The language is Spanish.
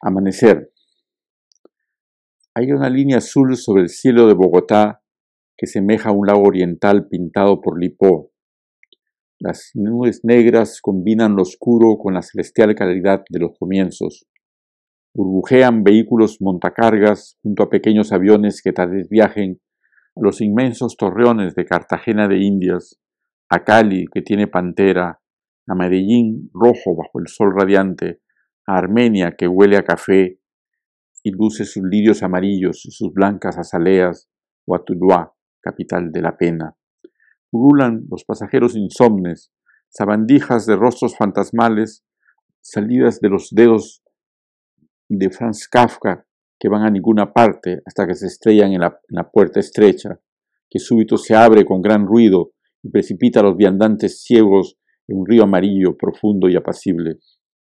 Amanecer. Hay una línea azul sobre el cielo de Bogotá que semeja a un lago oriental pintado por Lipó. Las nubes negras combinan lo oscuro con la celestial claridad de los comienzos. Burbujean vehículos montacargas junto a pequeños aviones que tal vez viajen a los inmensos torreones de Cartagena de Indias, a Cali, que tiene pantera, a Medellín, rojo bajo el sol radiante, a Armenia, que huele a café y luce sus lirios amarillos y sus blancas azaleas, o a Tuluá, capital de la pena. Rulan los pasajeros insomnes, sabandijas de rostros fantasmales, salidas de los dedos de Franz Kafka, que van a ninguna parte hasta que se estrellan en la, puerta estrecha, que súbito se abre con gran ruido y precipita a los viandantes ciegos en un río amarillo, profundo y apacible.